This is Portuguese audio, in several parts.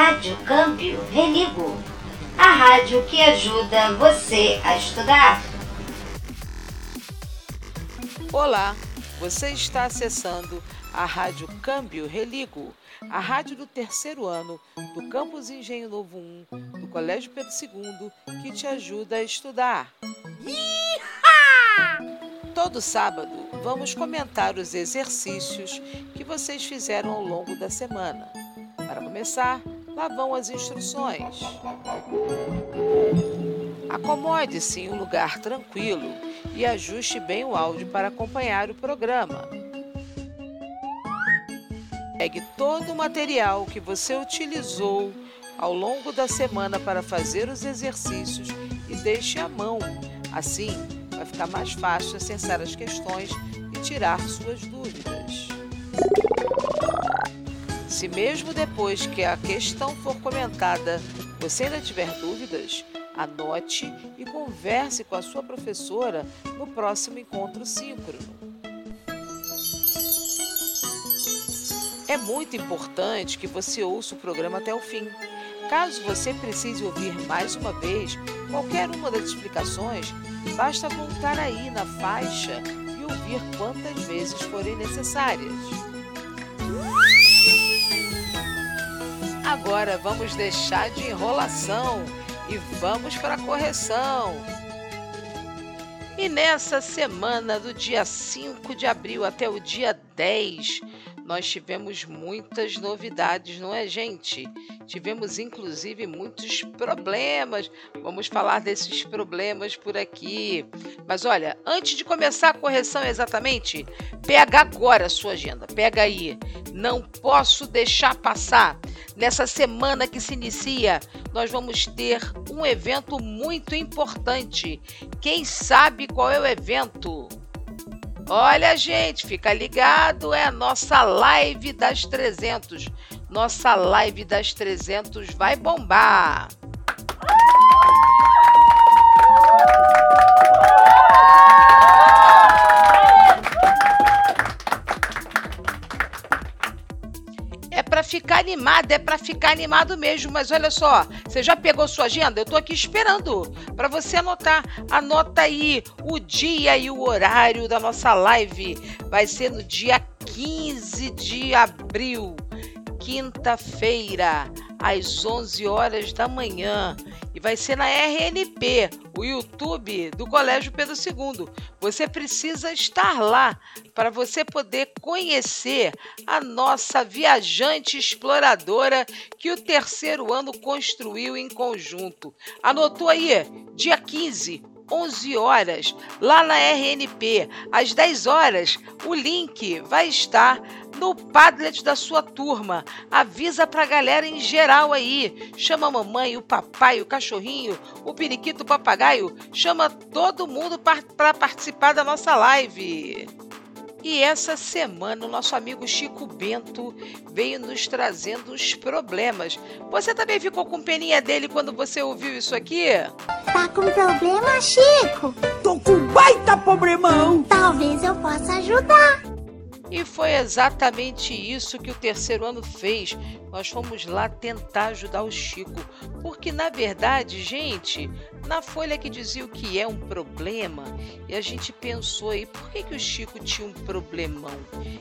Rádio Câmbio Religo, a rádio que ajuda você a estudar. Olá, você está acessando a Rádio Câmbio Religo, a rádio do terceiro ano do Campus Engenho Novo 1 do Colégio Pedro II, que te ajuda a estudar. Todo sábado vamos comentar os exercícios que vocês fizeram ao longo da semana. Para começar, lá vão as instruções. Acomode-se em um lugar tranquilo e ajuste bem o áudio para acompanhar o programa. Pegue todo o material que você utilizou ao longo da semana para fazer os exercícios e deixe à mão. Assim, vai ficar mais fácil acessar as questões e tirar suas dúvidas. Se mesmo depois que a questão for comentada você ainda tiver dúvidas, anote e converse com a sua professora no próximo encontro síncrono. É muito importante que você ouça o programa até o fim. Caso você precise ouvir mais uma vez qualquer uma das explicações, basta voltar aí na faixa e ouvir quantas vezes forem necessárias. Agora vamos deixar de enrolação e vamos para a correção. E nessa semana, do dia 5 de abril até o dia 10, nós tivemos muitas novidades, não é, gente? Tivemos inclusive muitos problemas. Vamos falar desses problemas por aqui. Mas olha, antes de começar a correção exatamente, pega agora a sua agenda. Pega aí. Não posso deixar passar. Nessa semana que se inicia, nós vamos ter um evento muito importante. Quem sabe qual é o evento? Olha, gente, fica ligado, é a nossa live das 300. Nossa live das 300 vai bombar. Ficar animado, é para ficar animado mesmo, mas olha só, você já pegou sua agenda? Eu tô aqui esperando para você anotar. Anota aí o dia e o horário da nossa live. Vai ser no dia 15 de abril, quinta-feira, às 11 horas da manhã e vai ser na RNP, o YouTube do Colégio Pedro II. Você precisa estar lá para você poder conhecer a nossa viajante exploradora que o terceiro ano construiu em conjunto. Anotou aí? Dia 15, 11 horas, lá na RNP. Às 10 horas, o link vai estar no Padlet da sua turma. Avisa pra galera em geral aí. Chama a mamãe, o papai, o cachorrinho, o periquito, o papagaio. Chama todo mundo para participar da nossa live. E essa semana o nosso amigo Chico Bento veio nos trazendo os problemas. Você também ficou com peninha dele quando você ouviu isso aqui? Tá com problema, Chico? Tô com baita problemão! Talvez eu possa ajudar. E foi exatamente isso que o terceiro ano fez. Nós fomos lá tentar ajudar o Chico. Porque, na verdade, gente, na folha que dizia o que é um problema, e a gente pensou aí, por que, que o Chico tinha um problemão?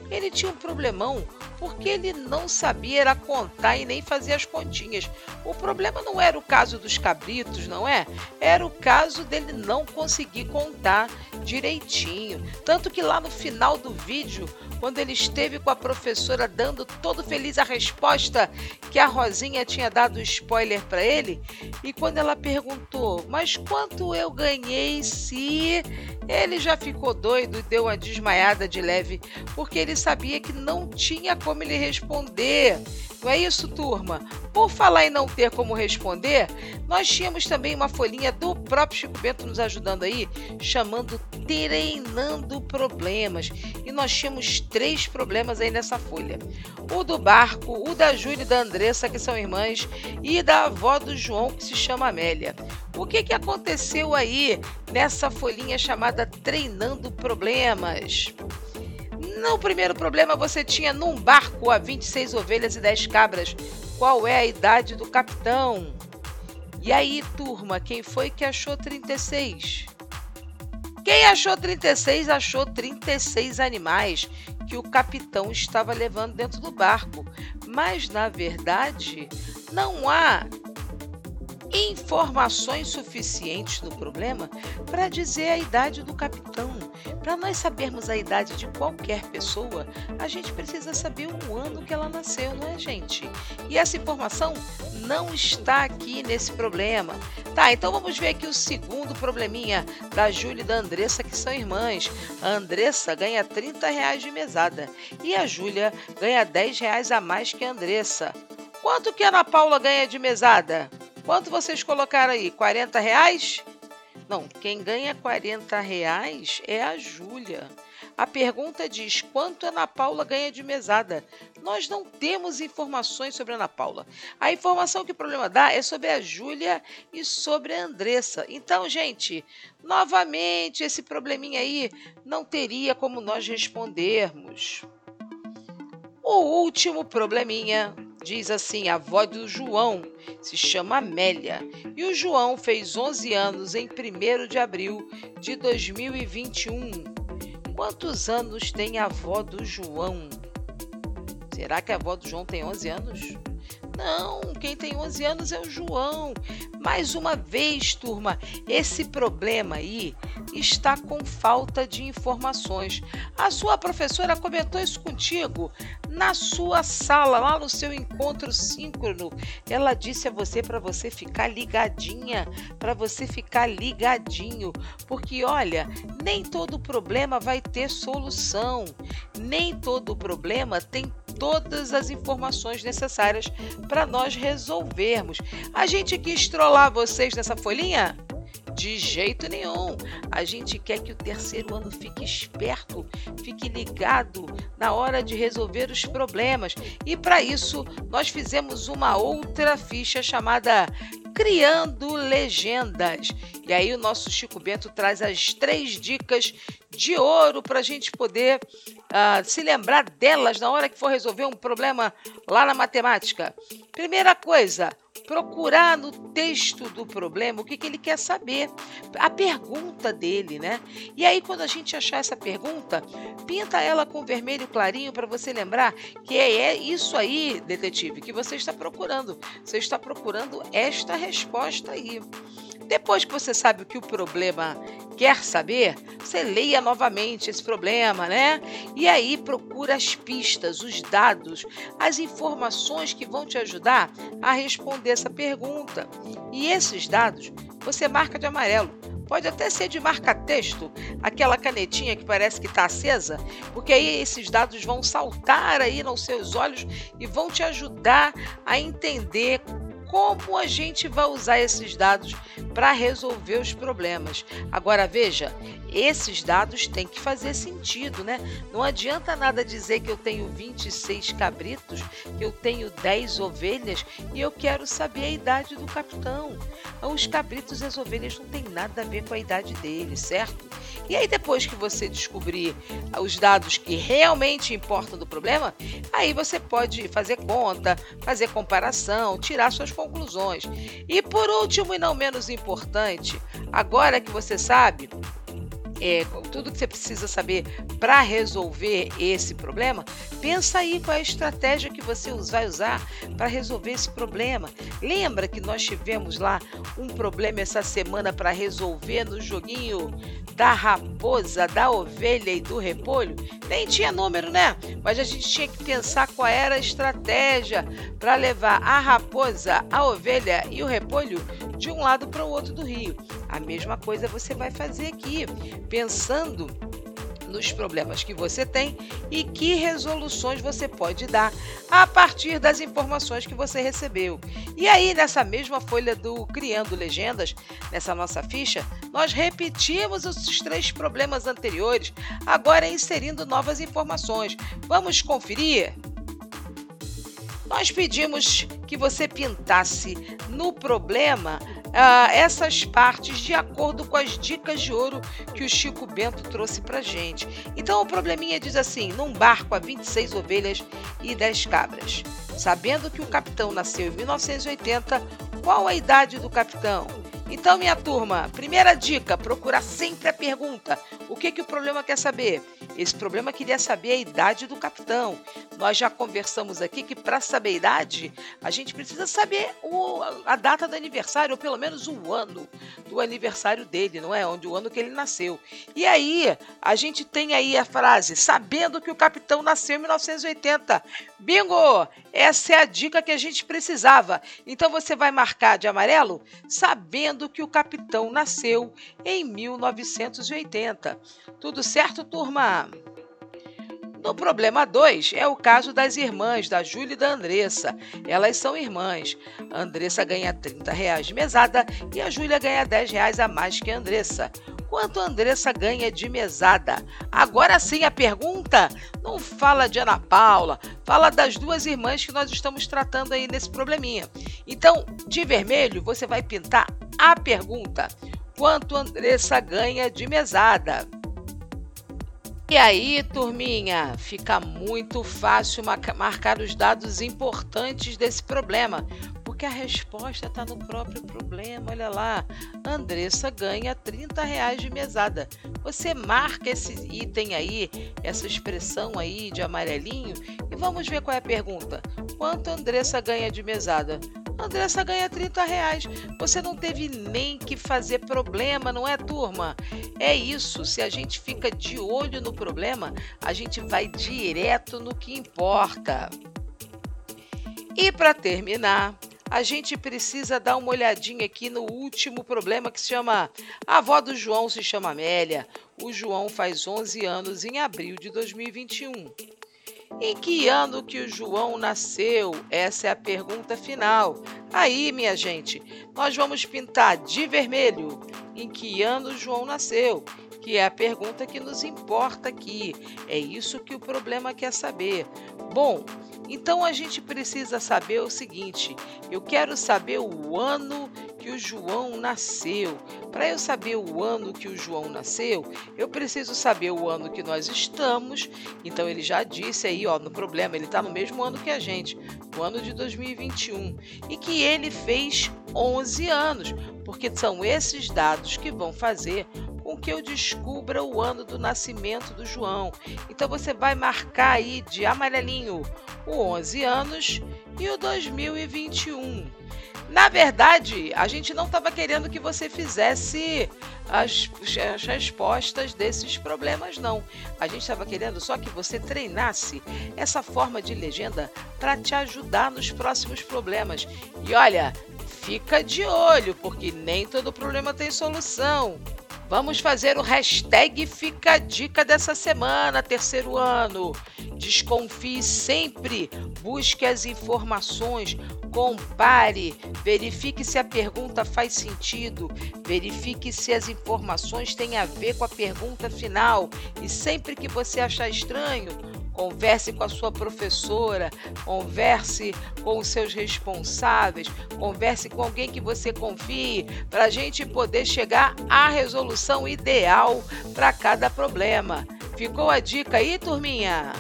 Ele tinha um problemão porque ele não sabia era contar e nem fazer as continhas. O problema não era o caso dos cabritos, não é? Era o caso dele não conseguir contar direitinho. Tanto que lá no final do vídeo, quando ele esteve com a professora dando todo feliz a resposta que a Rosinha tinha dado spoiler para ele, e quando ela perguntou: "Mas quanto eu ganhei se?", ele já ficou doido e deu uma desmaiada de leve, porque ele sabia que não tinha como ele responder. Não é isso, turma? Por falar em não ter como responder, nós tínhamos também uma folhinha do próprio Chico Bento nos ajudando aí, chamando Treinando Problemas. E nós tínhamos três problemas aí nessa folha: o do barco, o da Júlia e da Andressa, que são irmãs, e da avó do João, que se chama Amélia. O que, que aconteceu aí nessa folhinha chamada Treinando Problemas? No primeiro problema, você tinha num barco a 26 ovelhas e 10 cabras. qual é a idade do capitão. E aí, turma, quem foi que achou 36? Quem achou 36 achou 36 animais que o capitão estava levando dentro do barco. Mas, na verdade, não há informações suficientes no problema para dizer a idade do capitão. Para nós sabermos a idade de qualquer pessoa, a gente precisa saber o ano que ela nasceu, não é, gente? E essa informação não está aqui nesse problema. Tá, então vamos ver aqui o segundo probleminha da Júlia e da Andressa, que são irmãs. A Andressa ganha 30 reais de mesada e a Júlia ganha 10 reais a mais que a Andressa. Quanto que a Ana Paula ganha de mesada? Quanto vocês colocaram aí? 40 reais? Não, quem ganha 40 reais é a Júlia. A pergunta diz quanto a Ana Paula ganha de mesada. Nós não temos informações sobre Ana Paula. A informação que o problema dá é sobre a Júlia e sobre a Andressa. Então, gente, novamente esse probleminha aí não teria como nós respondermos. O último probleminha Diz assim: a avó do João se chama Amélia e o João fez 11 anos em 1 de abril de 2021. Quantos anos tem a avó do João? Será que a avó do João tem 11 anos? Não, quem tem 11 anos é o João. Mais uma vez, turma, esse problema aí está com falta de informações. A sua professora comentou isso contigo na sua sala, lá no seu encontro síncrono. Ela disse a você para você ficar ligadinha, para você ficar ligadinho, porque olha, nem todo problema vai ter solução, nem todo problema tem todas as informações necessárias para nós resolvermos. A gente quis trollar vocês nessa folhinha? De jeito nenhum. A gente quer que o terceiro ano fique esperto, fique ligado na hora de resolver os problemas. E para isso, nós fizemos uma outra ficha chamada Criando Legendas. E aí, o nosso Chico Bento traz as três dicas de ouro para a gente poder uh, se lembrar delas na hora que for resolver um problema lá na matemática. Primeira coisa, procurar no texto do problema o que, que ele quer saber, a pergunta dele, né? E aí, quando a gente achar essa pergunta, pinta ela com vermelho clarinho para você lembrar que é, é isso aí, detetive, que você está procurando. Você está procurando esta resposta aí. Depois que você sabe o que o problema quer saber, você leia novamente esse problema, né? E aí procura as pistas, os dados, as informações que vão te ajudar a responder essa pergunta. E esses dados você marca de amarelo. Pode até ser de marca-texto, aquela canetinha que parece que está acesa, porque aí esses dados vão saltar aí nos seus olhos e vão te ajudar a entender como a gente vai usar esses dados para resolver os problemas. Agora veja, esses dados têm que fazer sentido, né? Não adianta nada dizer que eu tenho 26 cabritos, que eu tenho 10 ovelhas e eu quero saber a idade do capitão. Os cabritos e as ovelhas não têm nada a ver com a idade deles, certo? E aí depois que você descobrir os dados que realmente importam do problema, aí você pode fazer conta, fazer comparação, tirar suas conclusões. E por último e não menos importante, agora que você sabe é, tudo que você precisa saber para resolver esse problema, pensa aí qual é a estratégia que você vai usar para resolver esse problema. Lembra que nós tivemos lá um problema essa semana para resolver no joguinho da raposa, da ovelha e do repolho? Nem tinha número, né? Mas a gente tinha que pensar qual era a estratégia para levar a raposa, a ovelha e o repolho de um lado para o outro do rio. A mesma coisa você vai fazer aqui, pensando nos problemas que você tem e que resoluções você pode dar a partir das informações que você recebeu. E aí, nessa mesma folha do Criando Legendas, nessa nossa ficha, nós repetimos os três problemas anteriores, agora inserindo novas informações. Vamos conferir? Nós pedimos que você pintasse no problema uh, essas partes de acordo com as dicas de ouro que o Chico Bento trouxe para gente. Então o probleminha diz assim: num barco há 26 ovelhas e 10 cabras. Sabendo que o capitão nasceu em 1980, qual a idade do capitão? Então, minha turma, primeira dica: procurar sempre a pergunta. O que, que o problema quer saber? Esse problema queria saber a idade do capitão. Nós já conversamos aqui que para saber a idade, a gente precisa saber o, a data do aniversário, ou pelo menos o ano do aniversário dele, não é? Onde o ano que ele nasceu. E aí, a gente tem aí a frase: sabendo que o capitão nasceu em 1980. Bingo! Essa é a dica que a gente precisava. Então você vai marcar de amarelo, sabendo que o capitão nasceu em 1980. Tudo certo, turma? No problema 2 é o caso das irmãs, da Júlia e da Andressa. Elas são irmãs. A Andressa ganha 30 reais de mesada e a Júlia ganha 10 reais a mais que a Andressa. Quanto Andressa ganha de mesada? Agora sim a pergunta não fala de Ana Paula, fala das duas irmãs que nós estamos tratando aí nesse probleminha. Então, de vermelho, você vai pintar a pergunta: quanto Andressa ganha de mesada? E aí, turminha, fica muito fácil marcar os dados importantes desse problema, porque a resposta está no próprio problema. Olha lá, Andressa ganha 30 reais de mesada. Você marca esse item aí, essa expressão aí de amarelinho, e vamos ver qual é a pergunta. Quanto Andressa ganha de mesada? Andressa ganha 30 reais. Você não teve nem que fazer problema, não é, turma? É isso. Se a gente fica de olho no problema, a gente vai direto no que importa. E para terminar, a gente precisa dar uma olhadinha aqui no último problema que se chama. A avó do João se chama Amélia. O João faz 11 anos em abril de 2021. Em que ano que o João nasceu? Essa é a pergunta final. Aí, minha gente, nós vamos pintar de vermelho. Em que ano o João nasceu? Que é a pergunta que nos importa aqui. É isso que o problema quer saber. Bom, então a gente precisa saber o seguinte: eu quero saber o ano que o João nasceu. Para eu saber o ano que o João nasceu, eu preciso saber o ano que nós estamos. Então ele já disse aí, ó, no problema, ele está no mesmo ano que a gente, no ano de 2021, e que ele fez 11 anos, porque são esses dados que vão fazer com que eu descubra o ano do nascimento do João. Então você vai marcar aí de amarelinho o 11 anos e o 2021. Na verdade, a gente não estava querendo que você fizesse as, as, respostas desses problemas, não. A gente estava querendo só que você treinasse essa forma de legenda para te ajudar nos próximos problemas. E olha, fica de olho, porque nem todo problema tem solução. Vamos fazer o hashtag Fica a Dica dessa semana, terceiro ano. Desconfie sempre, busque as informações, compare, verifique se a pergunta faz sentido, verifique se as informações têm a ver com a pergunta final e sempre que você achar estranho, converse com a sua professora, converse com os seus responsáveis, converse com alguém que você confie, para a gente poder chegar à resolução ideal para cada problema. Ficou a dica aí, turminha?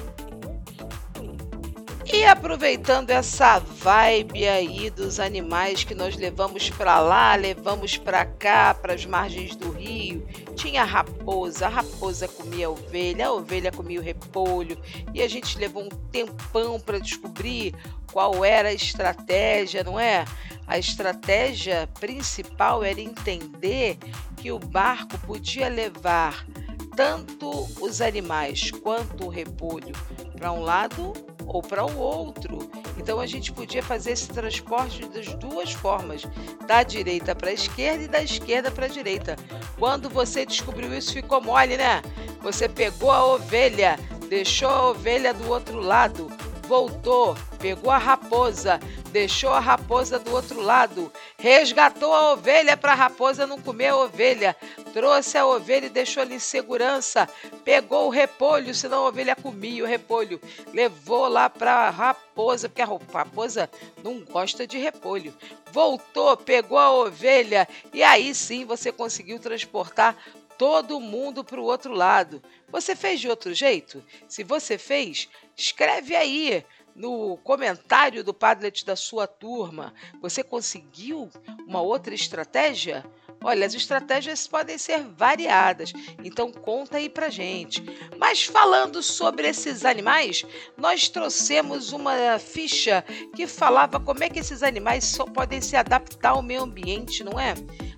E aproveitando essa vibe aí dos animais que nós levamos para lá, levamos para cá, para as margens do rio, tinha raposa, a raposa comia a ovelha, a ovelha comia o repolho, e a gente levou um tempão para descobrir qual era a estratégia, não é? A estratégia principal era entender que o barco podia levar tanto os animais quanto o repolho para um lado ou para o outro. Então a gente podia fazer esse transporte das duas formas, da direita para a esquerda e da esquerda para a direita. Quando você descobriu isso, ficou mole, né? Você pegou a ovelha, deixou a ovelha do outro lado, voltou, pegou a raposa, deixou a raposa do outro lado, resgatou a ovelha para a raposa não comer a ovelha, trouxe a ovelha e deixou ali em segurança, pegou o repolho, senão a ovelha comia o repolho, levou lá para a raposa, porque a raposa não gosta de repolho. Voltou, pegou a ovelha e aí sim você conseguiu transportar todo mundo para o outro lado. Você fez de outro jeito? Se você fez, escreve aí no comentário do Padlet da sua turma. Você conseguiu uma outra estratégia? Olha, as estratégias podem ser variadas, então conta aí pra gente. Mas falando sobre esses animais, nós trouxemos uma ficha que falava como é que esses animais só podem se adaptar ao meio ambiente, não é?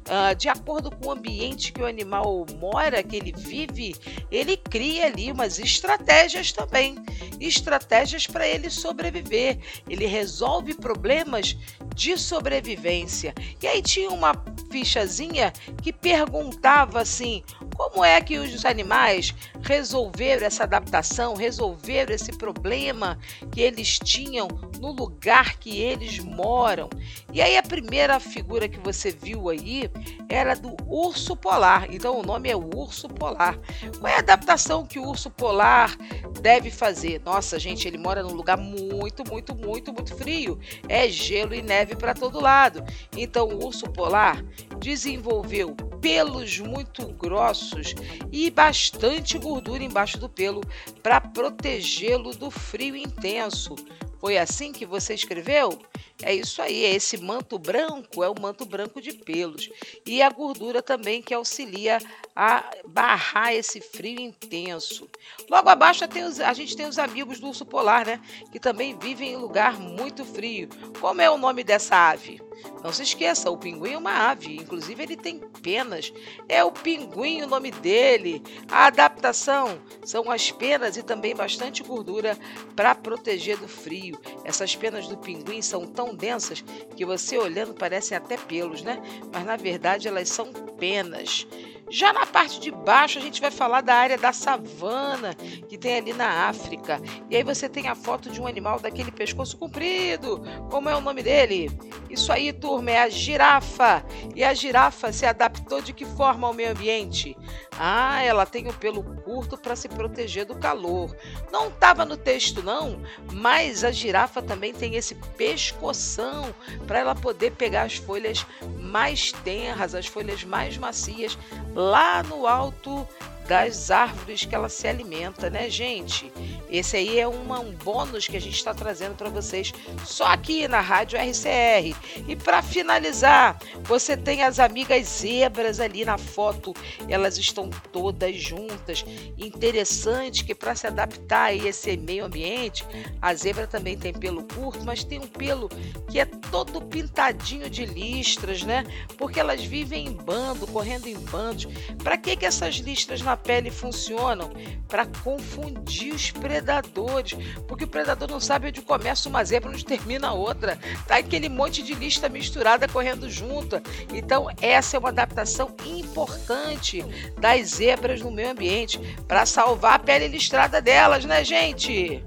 Uh, de acordo com o ambiente que o animal mora, que ele vive, ele cria ali umas estratégias também. Estratégias para ele sobreviver. Ele resolve problemas de sobrevivência. E aí tinha uma fichazinha que perguntava assim: como é que os animais resolveram essa adaptação, resolveram esse problema que eles tinham no lugar que eles moram? E aí a primeira figura que você viu aí era do urso polar. Então o nome é urso polar. Qual é a adaptação que o urso polar deve fazer? Nossa, gente, ele mora num lugar muito, muito, muito, muito frio. É gelo e neve para todo lado. Então o urso polar desenvolveu pelos muito grossos e bastante gordura embaixo do pelo para protegê-lo do frio intenso. Foi assim que você escreveu? É isso aí, é esse manto branco é o manto branco de pelos. E a gordura também que auxilia a barrar esse frio intenso. Logo abaixo os, a gente tem os amigos do urso polar, né? Que também vivem em lugar muito frio. Como é o nome dessa ave? Não se esqueça, o pinguim é uma ave, inclusive ele tem penas. É o pinguim o nome dele. A adaptação são as penas e também bastante gordura para proteger do frio. Essas penas do pinguim são tão densas que você olhando parecem até pelos, né? Mas na verdade elas são penas. Já na parte de baixo, a gente vai falar da área da savana que tem ali na África. E aí você tem a foto de um animal daquele pescoço comprido. Como é o nome dele? Isso aí, turma, é a girafa. E a girafa se adaptou de que forma ao meio ambiente? Ah, ela tem o pelo curto para se proteger do calor. Não estava no texto, não, mas a girafa também tem esse pescoção para ela poder pegar as folhas mais tenras, as folhas mais macias lá no alto das árvores que ela se alimenta, né, gente? Esse aí é uma, um bônus que a gente está trazendo para vocês só aqui na Rádio RCR. E para finalizar, você tem as amigas zebras ali na foto, elas estão todas juntas. Interessante que para se adaptar a esse meio ambiente, a zebra também tem pelo curto, mas tem um pelo que é todo pintadinho de listras, né? Porque elas vivem em bando, correndo em bandos. Para que que essas listras na pele funcionam para confundir os predadores, porque o predador não sabe onde começa uma zebra, onde termina a outra. Tá aquele monte de lista misturada correndo junto. Então, essa é uma adaptação importante das zebras no meio ambiente para salvar a pele listrada delas, né, gente?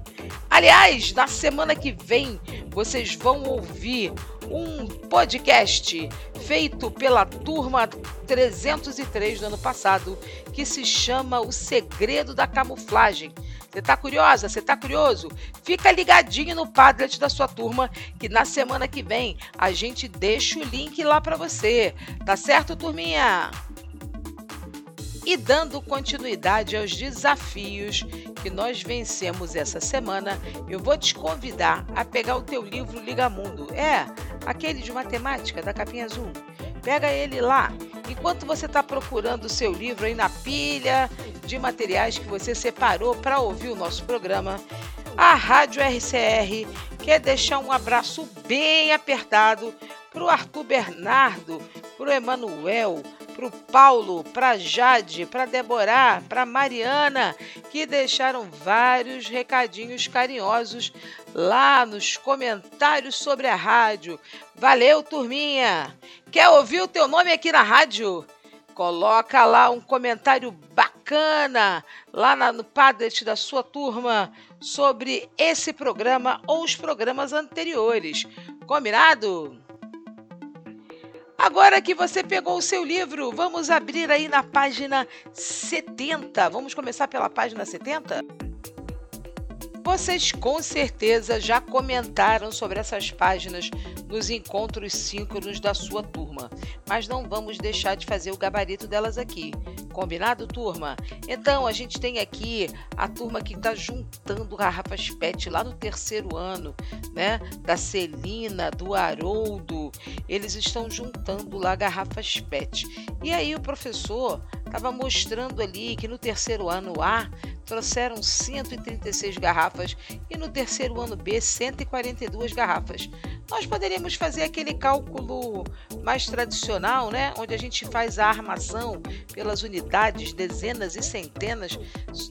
Aliás, na semana que vem vocês vão ouvir um podcast feito pela turma 303 do ano passado, que se chama O Segredo da Camuflagem. Você está curiosa? Você está curioso? Fica ligadinho no Padlet da sua turma, que na semana que vem a gente deixa o link lá para você. Tá certo, turminha? E dando continuidade aos desafios que nós vencemos essa semana, eu vou te convidar a pegar o teu livro Liga Mundo. É, aquele de matemática da capinha azul. Pega ele lá. Enquanto você está procurando o seu livro aí na pilha de materiais que você separou para ouvir o nosso programa, a Rádio RCR quer deixar um abraço bem apertado para o Arthur Bernardo, para o Emanuel, para o Paulo, para Jade, para Deborah, para Mariana, que deixaram vários recadinhos carinhosos lá nos comentários sobre a rádio. Valeu, turminha! Quer ouvir o teu nome aqui na rádio? Coloca lá um comentário bacana lá no Padlet da sua turma sobre esse programa ou os programas anteriores. Combinado? Agora que você pegou o seu livro, vamos abrir aí na página 70. Vamos começar pela página 70? Vocês com certeza já comentaram sobre essas páginas nos encontros síncronos da sua turma, mas não vamos deixar de fazer o gabarito delas aqui. Combinado, turma? Então, a gente tem aqui a turma que está juntando garrafas PET lá no terceiro ano, né? Da Celina, do Haroldo. Eles estão juntando lá garrafas PET. E aí o professor estava mostrando ali que no terceiro ano A trouxeram 136 garrafas e no terceiro ano B 142 garrafas. Nós poderíamos fazer aquele cálculo mais tradicional, né, onde a gente faz a armação pelas unidades, dezenas e centenas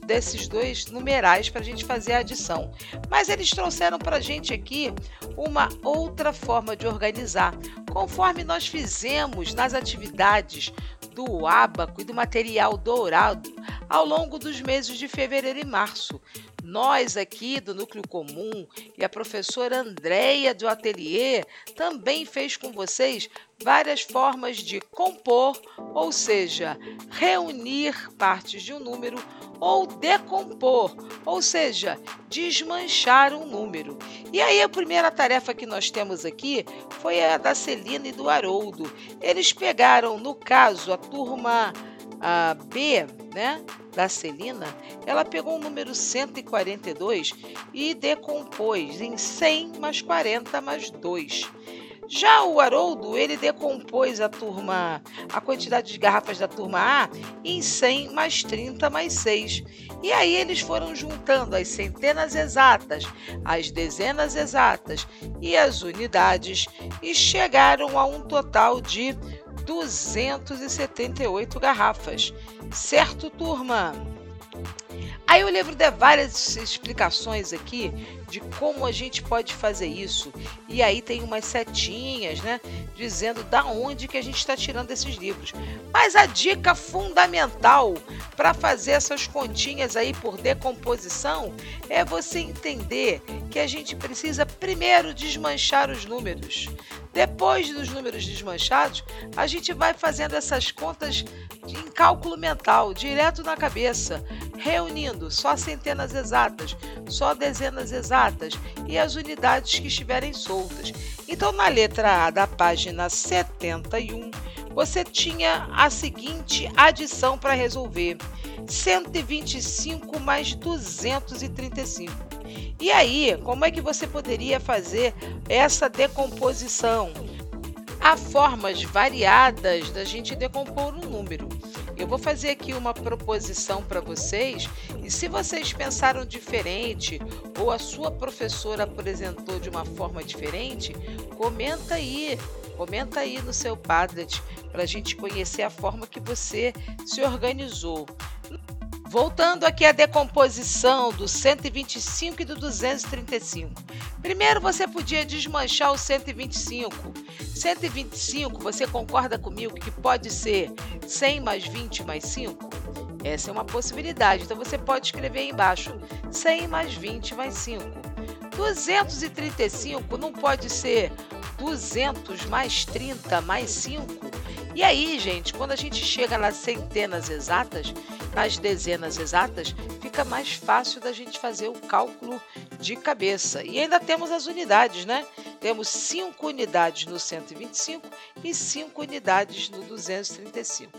desses dois numerais para a gente fazer a adição. Mas eles trouxeram para a gente aqui uma outra forma de organizar, conforme nós fizemos nas atividades do ábaco e do material dourado ao longo dos meses de fevereiro e março. Nós aqui do Núcleo Comum e a professora Andréia do Ateliê também fez com vocês várias formas de compor, ou seja, reunir partes de um número, ou decompor, ou seja, desmanchar um número. E aí a primeira tarefa que nós temos aqui foi a da Celina e do Haroldo. Eles pegaram, no caso, a turma a B, né, da Celina, ela pegou o número 142 e decompôs em 100 mais 40 mais 2. Já o Haroldo, ele decompôs a turma, a quantidade de garrafas da turma A em 100 mais 30 mais 6. E aí eles foram juntando as centenas exatas, as dezenas exatas e as unidades e chegaram a um total de 278 garrafas. Certo, turma? Aí o livro dá várias explicações aqui de como a gente pode fazer isso. E aí tem umas setinhas, né, dizendo da onde que a gente está tirando esses livros. Mas a dica fundamental para fazer essas continhas aí por decomposição é você entender que a gente precisa primeiro desmanchar os números. Depois dos números desmanchados, a gente vai fazendo essas contas em cálculo mental, direto na cabeça, reunindo só centenas exatas, só dezenas exatas e as unidades que estiverem soltas. Então, na letra A da página 71, você tinha a seguinte adição para resolver: 125 mais 235. E aí, como é que você poderia fazer essa decomposição? Há formas variadas da gente decompor um número. Eu vou fazer aqui uma proposição para vocês e se vocês pensaram diferente ou a sua professora apresentou de uma forma diferente, comenta aí, comenta aí no seu Padlet para a gente conhecer a forma que você se organizou. Voltando aqui à decomposição do 125 e do 235. Primeiro você podia desmanchar o 125. 125, você concorda comigo que pode ser 100 mais 20 mais 5? Essa é uma possibilidade. Então você pode escrever aí embaixo 100 mais 20 mais 5. 235 não pode ser 200 mais 30 mais 5? E aí, gente, quando a gente chega nas centenas exatas, nas dezenas exatas, fica mais fácil da gente fazer o cálculo de cabeça. E ainda temos as unidades, né? Temos 5 unidades no 125 e 5 unidades no 235.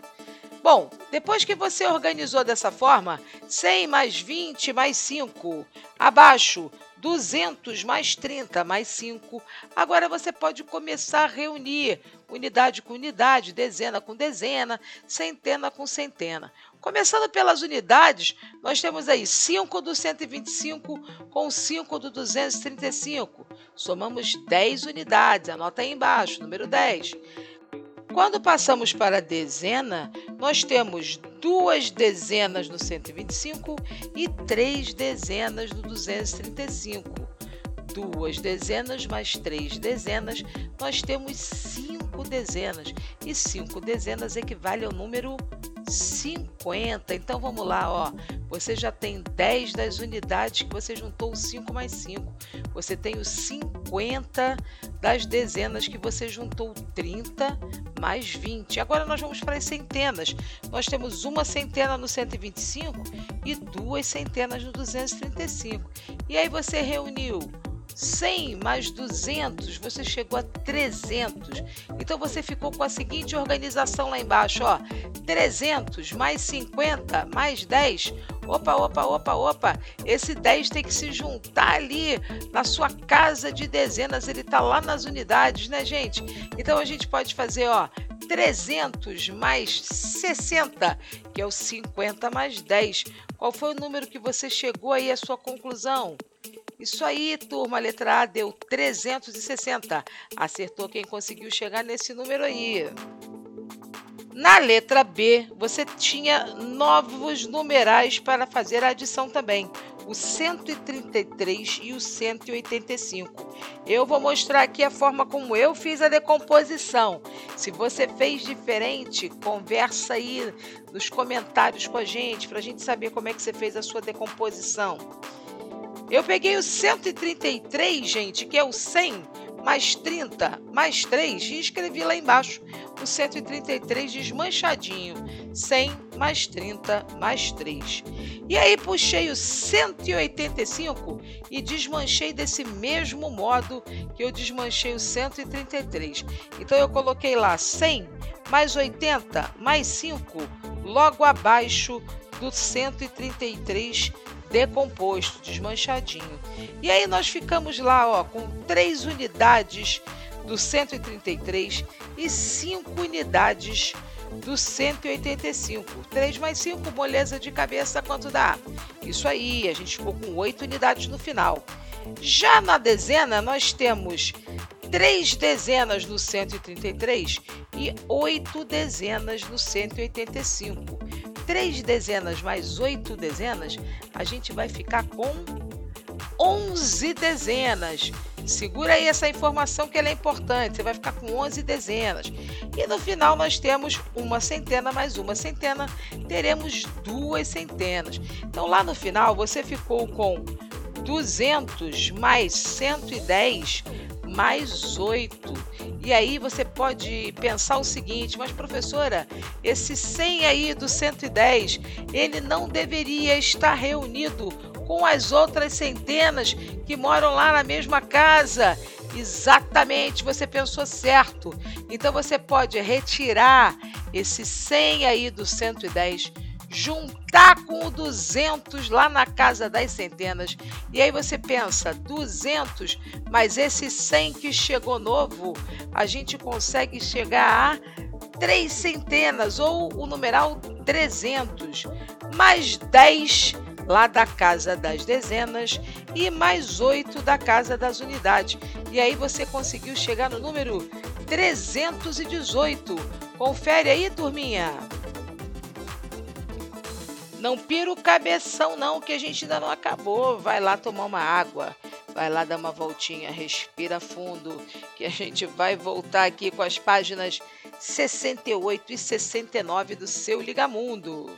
Bom, depois que você organizou dessa forma, 100 mais 20 mais 5, abaixo 200 mais 30 mais 5. Agora você pode começar a reunir unidade com unidade, dezena com dezena, centena com centena. Começando pelas unidades, nós temos aí 5 do 125 com 5 do 235. Somamos 10 unidades, anota aí embaixo, número 10. Quando passamos para a dezena, nós temos duas dezenas no 125 e três dezenas no 235. Duas dezenas mais três dezenas, nós temos cinco dezenas. E cinco dezenas equivale ao número 50. Então vamos lá, ó. Você já tem 10 das unidades que você juntou 5 mais 5. Você tem os 50 das dezenas que você juntou 30 mais 20. Agora nós vamos para as centenas. Nós temos uma centena no 125 e duas centenas no 235. E aí você reuniu 100 mais 200, você chegou a 300. Então você ficou com a seguinte organização lá embaixo, ó: 300 mais 50 mais 10. Opa, opa, opa, opa. Esse 10 tem que se juntar ali na sua casa de dezenas, ele tá lá nas unidades, né, gente? Então a gente pode fazer, ó, 300 mais 60, que é o 50 mais 10. Qual foi o número que você chegou aí à sua conclusão? Isso aí, turma, letra A deu 360. Acertou quem conseguiu chegar nesse número aí. Na letra B, você tinha novos numerais para fazer a adição também, o 133 e o 185. Eu vou mostrar aqui a forma como eu fiz a decomposição. Se você fez diferente, conversa aí nos comentários com a gente, para a gente saber como é que você fez a sua decomposição. Eu peguei o 133, gente, que é o 100 mais 30 mais 3 e escrevi lá embaixo o 133 desmanchadinho. 100 mais 30 mais 3. E aí puxei o 185 e desmanchei desse mesmo modo que eu desmanchei o 133. Então eu coloquei lá 100 mais 80 mais 5 logo abaixo do 133 decomposto, desmanchadinho. E aí nós ficamos lá, ó, com três unidades do 133 e cinco unidades do 185. 3 mais 5, moleza de cabeça, quanto dá? Isso aí, a gente ficou com oito unidades no final. Já na dezena, nós temos três dezenas no 133 e oito dezenas no 185 três dezenas mais oito dezenas, a gente vai ficar com 11 dezenas. Segura aí essa informação que ela é importante. Você vai ficar com 11 dezenas. E no final nós temos uma centena mais uma centena, teremos duas centenas. Então lá no final você ficou com 200 mais 110 mais 8. E aí você pode pensar o seguinte, mas professora, esse 100 aí do 110, ele não deveria estar reunido com as outras centenas que moram lá na mesma casa. Exatamente, você pensou certo. Então você pode retirar esse 100 aí do 110 juntar com o 200 lá na casa das centenas. E aí você pensa, 200, mas esse 100 que chegou novo, a gente consegue chegar a três centenas ou o numeral 300, mais 10 lá da casa das dezenas e mais 8 da casa das unidades. E aí você conseguiu chegar no número 318. Confere aí, turminha. Não pira o cabeção, não, que a gente ainda não acabou. Vai lá tomar uma água. Vai lá dar uma voltinha, respira fundo, que a gente vai voltar aqui com as páginas 68 e 69 do seu Ligamundo.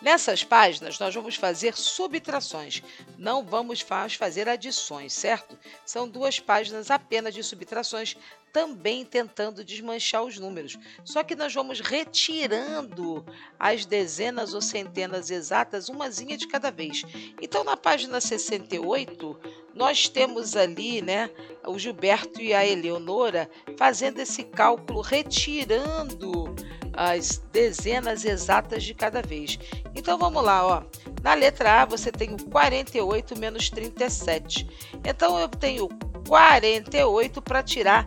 Nessas páginas, nós vamos fazer subtrações, não vamos fazer adições, certo? São duas páginas apenas de subtrações, também tentando desmanchar os números. Só que nós vamos retirando as dezenas ou centenas exatas, umazinha de cada vez. Então, na página 68, nós temos ali né, o Gilberto e a Eleonora fazendo esse cálculo, retirando as dezenas exatas de cada vez. Então vamos lá, ó. Na letra A você tem o 48 menos 37. Então eu tenho 48 para tirar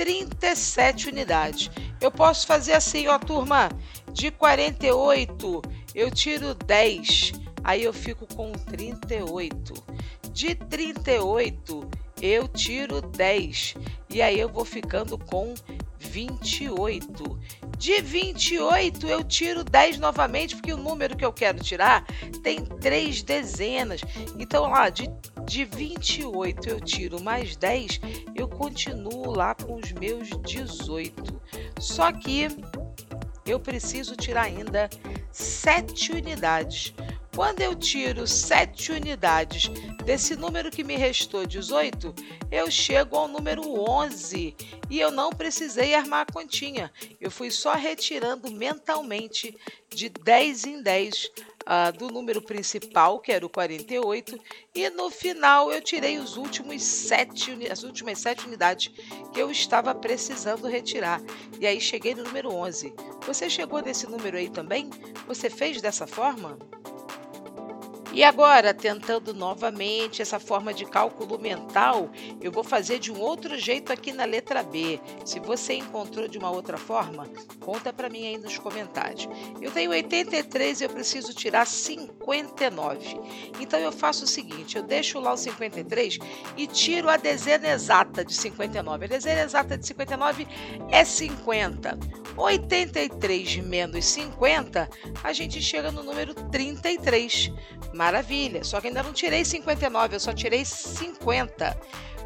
37 unidades. Eu posso fazer assim, ó, turma, de 48 eu tiro 10, aí eu fico com 38. De 38 eu tiro 10 e aí eu vou ficando com 28. De 28 eu tiro 10 novamente, porque o número que eu quero tirar tem três dezenas. Então lá de, de 28 eu tiro mais 10, eu continuo lá com os meus 18. Só que eu preciso tirar ainda 7 unidades Quando eu tiro 7 unidades desse número que me restou 18, eu chego ao número 11 e eu não precisei armar a continha. Eu fui só retirando mentalmente de 10 em 10 uh, do número principal, que era o 48, e no final eu tirei os últimos sete, as últimas sete unidades que eu estava precisando retirar. E aí cheguei no número 11. Você chegou nesse número aí também? Você fez dessa forma? E agora, tentando novamente essa forma de cálculo mental, eu vou fazer de um outro jeito aqui na letra B. Se você encontrou de uma outra forma, conta para mim aí nos comentários. Eu tenho 83 e eu preciso tirar 59. Então eu faço o seguinte, eu deixo lá o 53 e tiro a dezena exata de 59. A dezena exata de 59 é 50. 83 menos 50, a gente chega no número 33. Maravilha, só que ainda não tirei 59, eu só tirei 50.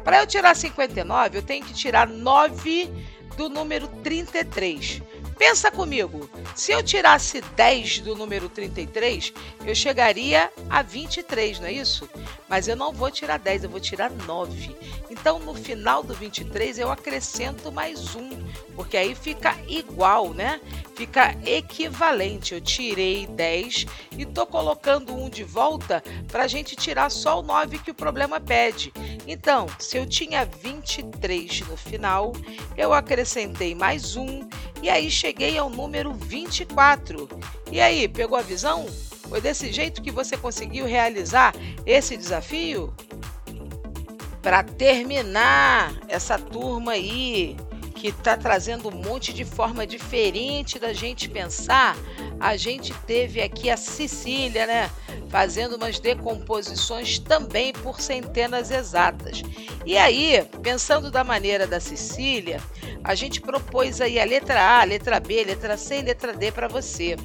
Para eu tirar 59, eu tenho que tirar 9 do número 33. Pensa comigo, se eu tirasse 10 do número 33, eu chegaria a 23, não é isso? Mas eu não vou tirar 10, eu vou tirar 9. Então, no final do 23, eu acrescento mais um, porque aí fica igual, né? Fica equivalente. Eu tirei 10 e estou colocando um de volta para a gente tirar só o 9 que o problema pede. Então, se eu tinha 23 no final, eu acrescentei mais um e aí cheguei ao número 24. E aí, pegou a visão? Foi desse jeito que você conseguiu realizar esse desafio? Para terminar essa turma aí que está trazendo um monte de forma diferente da gente pensar, a gente teve aqui a Cecília, né? Fazendo umas decomposições também por centenas exatas. E aí, pensando da maneira da Cecília, a gente propôs aí a letra A, letra B, letra C e letra D para você.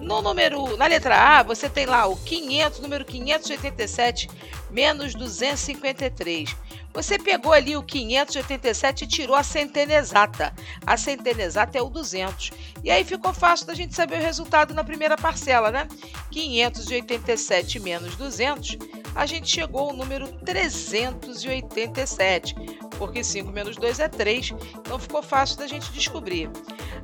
No número, na letra A, você tem lá o 500, número 587 menos 253. Você pegou ali o 587 e tirou a centena exata. A centena exata é o 200. E aí ficou fácil da gente saber o resultado na primeira parcela, né? 587 menos 200, a gente chegou ao número 387 porque 5 menos 2 é 3, então ficou fácil da gente descobrir.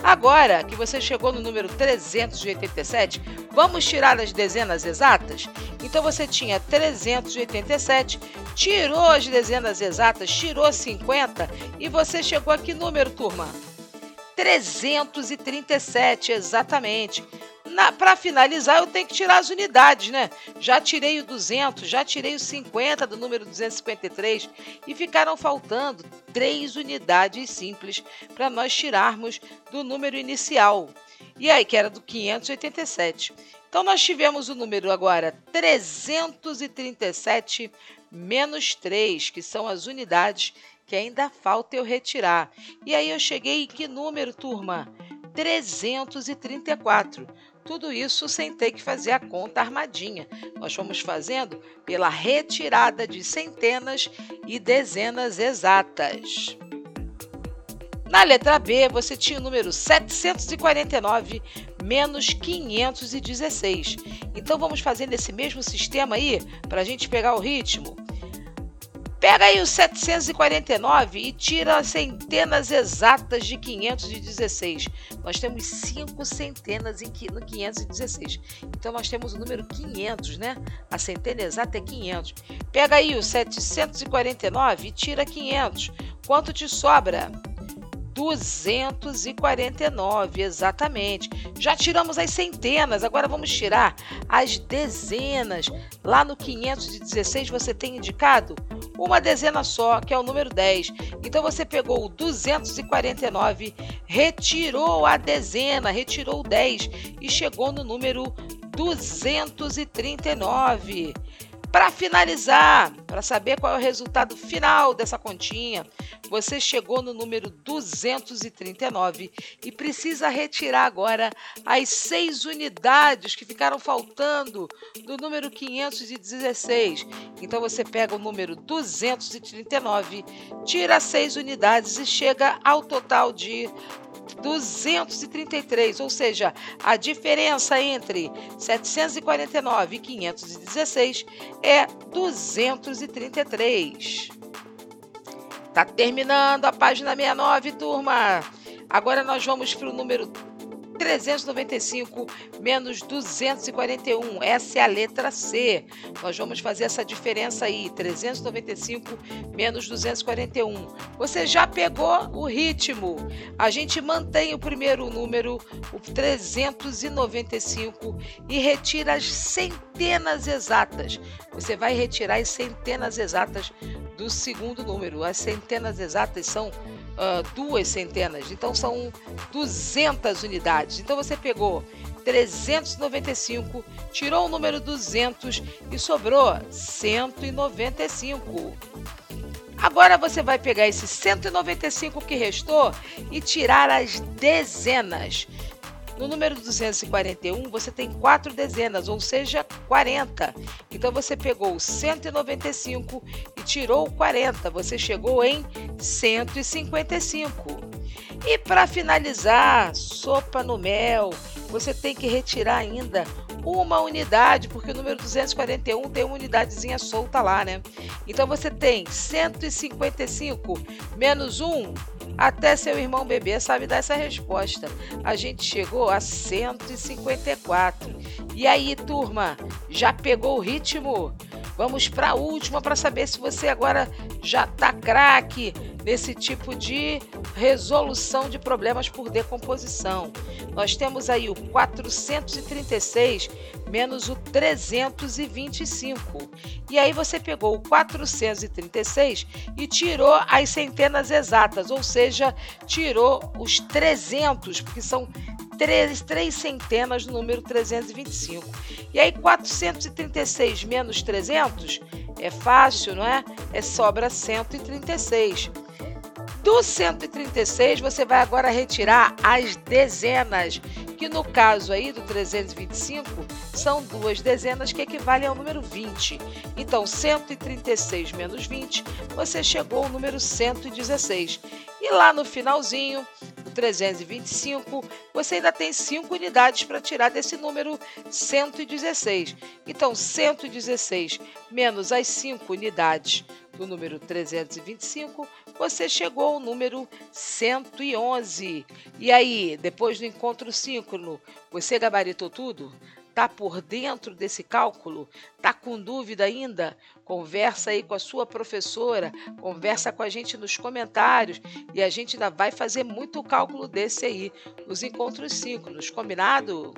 Agora que você chegou no número 387, vamos tirar as dezenas exatas? Então você tinha 387, tirou as dezenas exatas, tirou 50 e você chegou a que número, turma? 337, exatamente para finalizar, eu tenho que tirar as unidades, né? Já tirei o 200, já tirei o 50 do número 253 e ficaram faltando três unidades simples para nós tirarmos do número inicial. E aí, que era do 587. Então, nós tivemos o número agora 337 menos 3, que são as unidades que ainda falta eu retirar. E aí, eu cheguei em que número, turma? 334. Tudo isso sem ter que fazer a conta armadinha. Nós fomos fazendo pela retirada de centenas e dezenas exatas. Na letra B, você tinha o número 749 menos 516. Então, vamos fazendo esse mesmo sistema aí para a gente pegar o ritmo. Pega aí os 749 e tira as centenas exatas de 516. Nós temos cinco centenas no 516. Então nós temos o número 500, né? A centena exata é 500. Pega aí o 749 e tira 500. Quanto te sobra? 249, exatamente. Já tiramos as centenas, agora vamos tirar as dezenas. Lá no 516 você tem indicado uma dezena só, que é o número 10. Então você pegou o 249, retirou a dezena, retirou o 10 e chegou no número 239. Para finalizar, para saber qual é o resultado final dessa continha, você chegou no número 239 e precisa retirar agora as seis unidades que ficaram faltando do número 516. Então você pega o número 239, tira seis unidades e chega ao total de 233, ou seja, a diferença entre 749 e 516 é 233. Tá terminando a página 69, turma. Agora nós vamos para o número 395 menos 241. Essa é a letra C. Nós vamos fazer essa diferença aí. 395 menos 241. Você já pegou o ritmo. A gente mantém o primeiro número, o 395, e retira as centenas exatas. Você vai retirar as centenas exatas do segundo número. As centenas exatas são uh, duas centenas, então são 200 unidades. Então você pegou 395, tirou o número 200 e sobrou 195. Agora você vai pegar esse 195 que restou e tirar as dezenas. No número 241, você tem quatro dezenas, ou seja, 40. Então você pegou o 195 e tirou 40. Você chegou em 155. E para finalizar, sopa no mel, você tem que retirar ainda uma unidade, porque o número 241 tem uma unidadezinha solta lá, né? Então você tem 155 menos 1 até seu irmão bebê sabe dar essa resposta. A gente chegou a 154. E aí, turma, já pegou o ritmo? Vamos para a última para saber se você agora já tá craque nesse tipo de resolução de problemas por decomposição. Nós temos aí o 436 menos o 325. E aí você pegou o 436 e tirou as centenas exatas, ou seja, tirou os 300, porque são três, três centenas no número 325. E aí 436 menos 300 é fácil, não é? É sobra 136. Do 136, você vai agora retirar as dezenas, que no caso aí do 325, são duas dezenas que equivalem ao número 20. Então, 136 menos 20, você chegou ao número 116. E lá no finalzinho, o 325, você ainda tem 5 unidades para tirar desse número 116. Então, 116 menos as 5 unidades do número 325, você chegou ao número 111. E aí, depois do encontro síncrono, você gabaritou tudo? Está por dentro desse cálculo? Está com dúvida ainda? Conversa aí com a sua professora, conversa com a gente nos comentários e a gente ainda vai fazer muito cálculo desse aí nos encontros síncronos, combinado?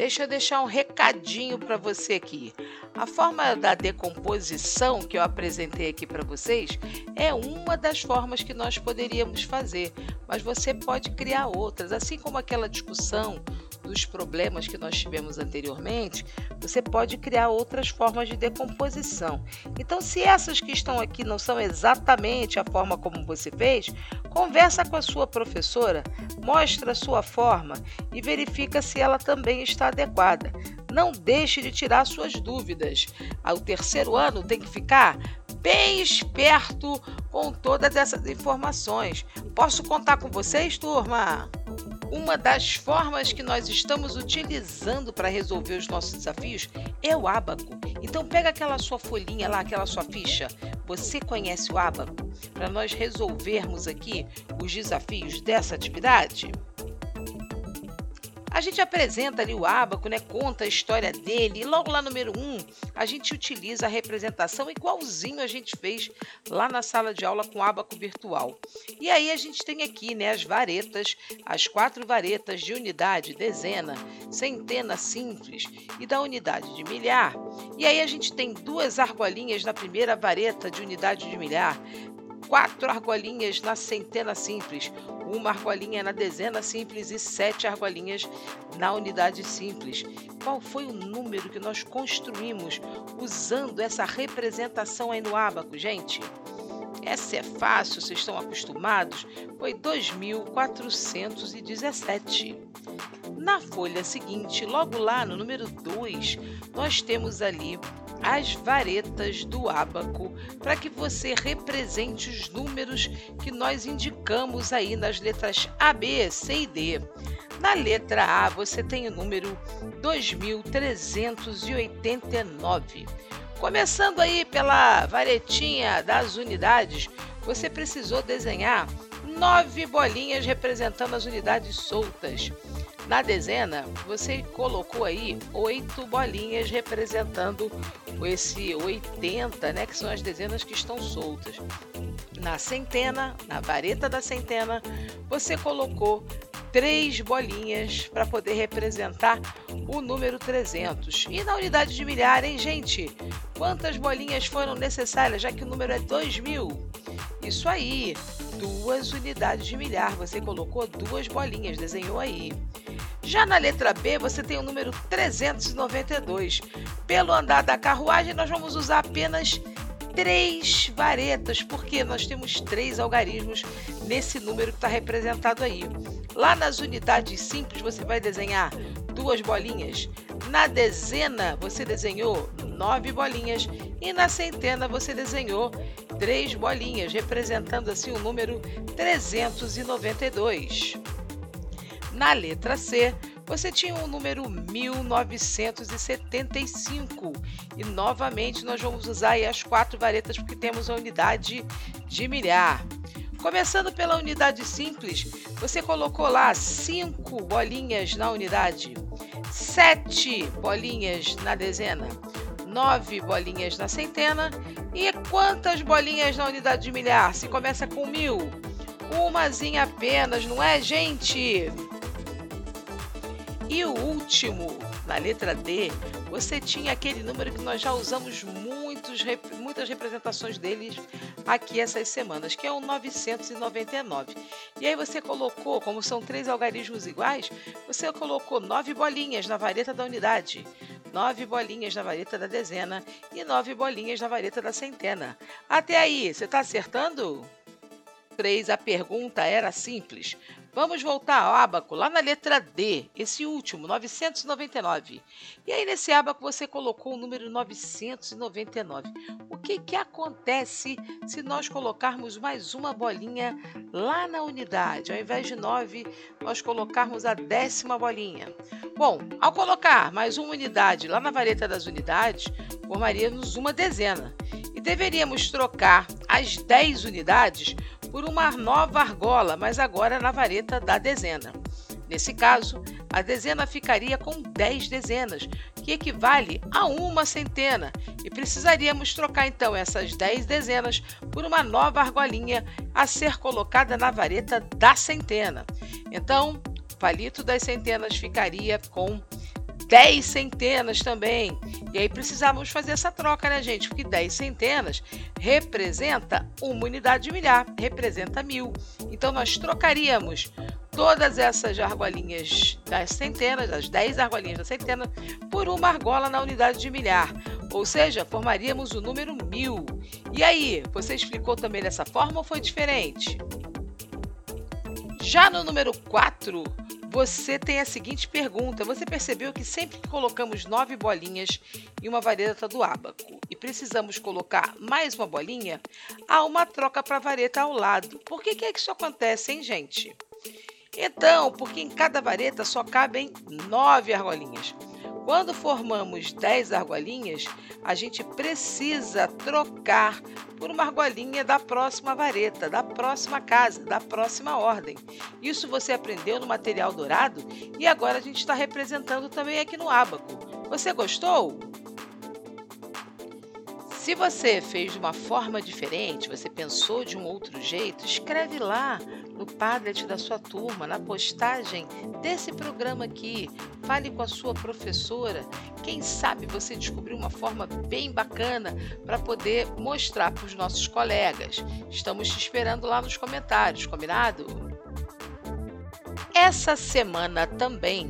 Deixa eu deixar um recadinho para você aqui. A forma da decomposição que eu apresentei aqui para vocês é uma das formas que nós poderíamos fazer, mas você pode criar outras, assim como aquela discussão dos problemas que nós tivemos anteriormente, você pode criar outras formas de decomposição. Então, se essas que estão aqui não são exatamente a forma como você fez, conversa com a sua professora, mostra a sua forma e verifica se ela também está adequada. Não deixe de tirar suas dúvidas. O terceiro ano tem que ficar bem esperto com todas essas informações. Posso contar com vocês, turma? Uma das formas que nós estamos utilizando para resolver os nossos desafios é o ábaco. Então pega aquela sua folhinha lá, aquela sua ficha. Você conhece o ábaco? Para nós resolvermos aqui os desafios dessa atividade? A gente apresenta ali o ábaco, né? Conta a história dele. E logo lá número 1, um, a gente utiliza a representação igualzinho a gente fez lá na sala de aula com o ábaco virtual. E aí a gente tem aqui, né, as varetas, as quatro varetas de unidade, dezena, centena simples e da unidade de milhar. E aí a gente tem duas argolinhas na primeira vareta de unidade de milhar, quatro argolinhas na centena simples, uma argolinha na dezena simples e sete argolinhas na unidade simples. Qual foi o número que nós construímos usando essa representação aí no ábaco, gente? Essa é fácil, vocês estão acostumados? Foi 2417. Na folha seguinte, logo lá no número 2, nós temos ali as varetas do ábaco para que você represente os números que nós indicamos aí nas letras A, B, C e D. Na letra A, você tem o número 2389. Começando aí pela varetinha das unidades, você precisou desenhar nove bolinhas representando as unidades soltas. Na dezena, você colocou aí oito bolinhas representando esse 80, né, que são as dezenas que estão soltas. Na centena, na vareta da centena, você colocou três bolinhas para poder representar o número 300. E na unidade de milhar, hein, gente? Quantas bolinhas foram necessárias, já que o número é 2000? Isso aí, duas unidades de milhar. Você colocou duas bolinhas, desenhou aí. Já na letra B, você tem o número 392. Pelo andar da carruagem, nós vamos usar apenas três varetas, porque nós temos três algarismos nesse número que está representado aí. Lá nas unidades simples, você vai desenhar duas bolinhas. Na dezena, você desenhou nove bolinhas. E na centena, você desenhou três bolinhas, representando assim o número 392. Na letra C, você tinha o número 1975. E novamente nós vamos usar as quatro varetas porque temos a unidade de milhar. Começando pela unidade simples, você colocou lá cinco bolinhas na unidade, sete bolinhas na dezena, nove bolinhas na centena e quantas bolinhas na unidade de milhar? Se começa com mil, umazinha apenas, não é, gente? E o último, na letra D, você tinha aquele número que nós já usamos muitos, muitas representações deles aqui essas semanas, que é o 999. E aí você colocou, como são três algarismos iguais, você colocou nove bolinhas na vareta da unidade, nove bolinhas na vareta da dezena e nove bolinhas na vareta da centena. Até aí, você está acertando? 3, a pergunta era simples. Vamos voltar ao ábaco, lá na letra D, esse último, 999. E aí nesse ábaco você colocou o número 999. O que, que acontece se nós colocarmos mais uma bolinha lá na unidade? Ao invés de 9, nós colocarmos a décima bolinha. Bom, ao colocar mais uma unidade lá na vareta das unidades, formaríamos uma dezena. E deveríamos trocar as 10 unidades por uma nova argola, mas agora na vareta da dezena. Nesse caso, a dezena ficaria com 10 dezenas, que equivale a uma centena, e precisaríamos trocar então essas 10 dezenas por uma nova argolinha a ser colocada na vareta da centena. Então, o palito das centenas ficaria com 10 centenas também. E aí precisávamos fazer essa troca, né, gente? Porque 10 centenas representa uma unidade de milhar, representa mil. Então nós trocaríamos todas essas argolinhas das centenas, as 10 argolinhas da centena, por uma argola na unidade de milhar. Ou seja, formaríamos o número mil. E aí, você explicou também dessa forma ou foi diferente? Já no número 4, você tem a seguinte pergunta: você percebeu que sempre que colocamos nove bolinhas em uma vareta do ábaco e precisamos colocar mais uma bolinha, há uma troca para a vareta ao lado. Por que, que é que isso acontece, hein, gente? Então, porque em cada vareta só cabem nove argolinhas. Quando formamos 10 argolinhas, a gente precisa trocar por uma argolinha da próxima vareta, da próxima casa, da próxima ordem. Isso você aprendeu no material dourado e agora a gente está representando também aqui no ábaco. Você gostou? Se você fez de uma forma diferente, você pensou de um outro jeito, escreve lá no Padlet da sua turma, na postagem desse programa aqui. Fale com a sua professora. Quem sabe você descobriu uma forma bem bacana para poder mostrar para os nossos colegas. Estamos te esperando lá nos comentários, combinado? Essa semana também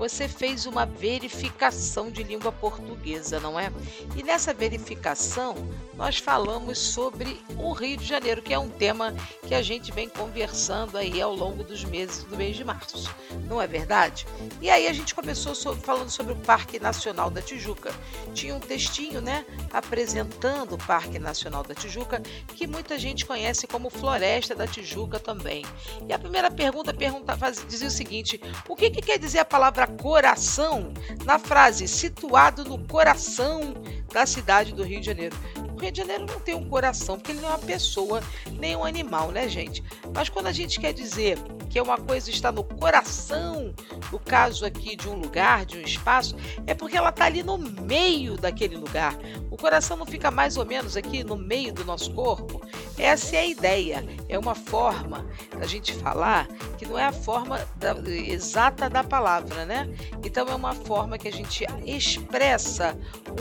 você fez uma verificação de língua portuguesa, não é? E nessa verificação, nós falamos sobre o Rio de Janeiro, que é um tema que a gente vem conversando aí ao longo dos meses do mês de março, não é verdade? E aí a gente começou sobre, falando sobre o Parque Nacional da Tijuca. Tinha um textinho, né, apresentando o Parque Nacional da Tijuca, que muita gente conhece como Floresta da Tijuca também. E a primeira pergunta perguntava, dizia o seguinte: o que, que quer dizer a palavra coração na frase situado no coração da cidade do Rio de Janeiro? O Rio de Janeiro não tem um coração, porque ele não é uma pessoa nem um animal, né, gente? Mas quando a gente quer dizer que uma coisa está no coração, no caso aqui de um lugar, de um espaço, é porque ela está ali no meio daquele lugar. O coração não fica mais ou menos aqui no meio do nosso corpo. Essa é a ideia. É uma forma da gente falar que não é a forma da, exata da palavra, né? Então é uma forma que a gente expressa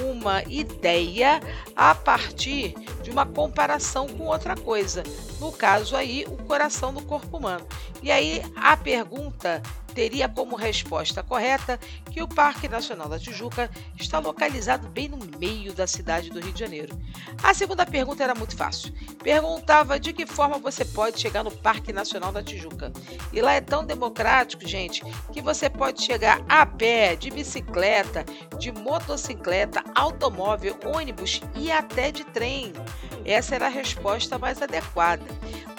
uma ideia a partir de uma comparação com outra coisa. No caso aí, o coração do corpo humano. E aí a pergunta teria como resposta correta que o Parque Nacional da Tijuca está localizado bem no meio da cidade do Rio de Janeiro. A segunda pergunta era muito fácil. Perguntava de que forma você pode chegar no Parque Nacional da Tijuca. E lá é tão democrático, gente, que você pode chegar a pé, de bicicleta, de motocicleta, automóvel, ônibus e até de trem. Essa era a resposta mais adequada.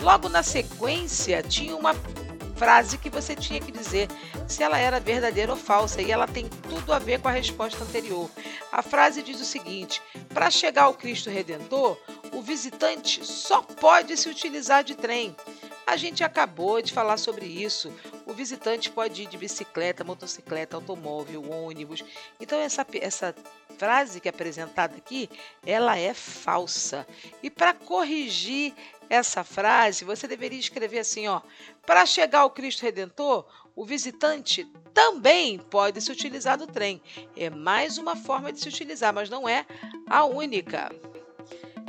Logo na sequência, tinha uma frase que você tinha que dizer se ela era verdadeira ou falsa, e ela tem tudo a ver com a resposta anterior. A frase diz o seguinte: para chegar ao Cristo Redentor, o visitante só pode se utilizar de trem. A gente acabou de falar sobre isso. O visitante pode ir de bicicleta, motocicleta, automóvel, ônibus. Então essa, essa frase que é apresentada aqui, ela é falsa. E para corrigir essa frase, você deveria escrever assim, ó: para chegar ao Cristo Redentor, o visitante também pode se utilizar do trem. É mais uma forma de se utilizar, mas não é a única.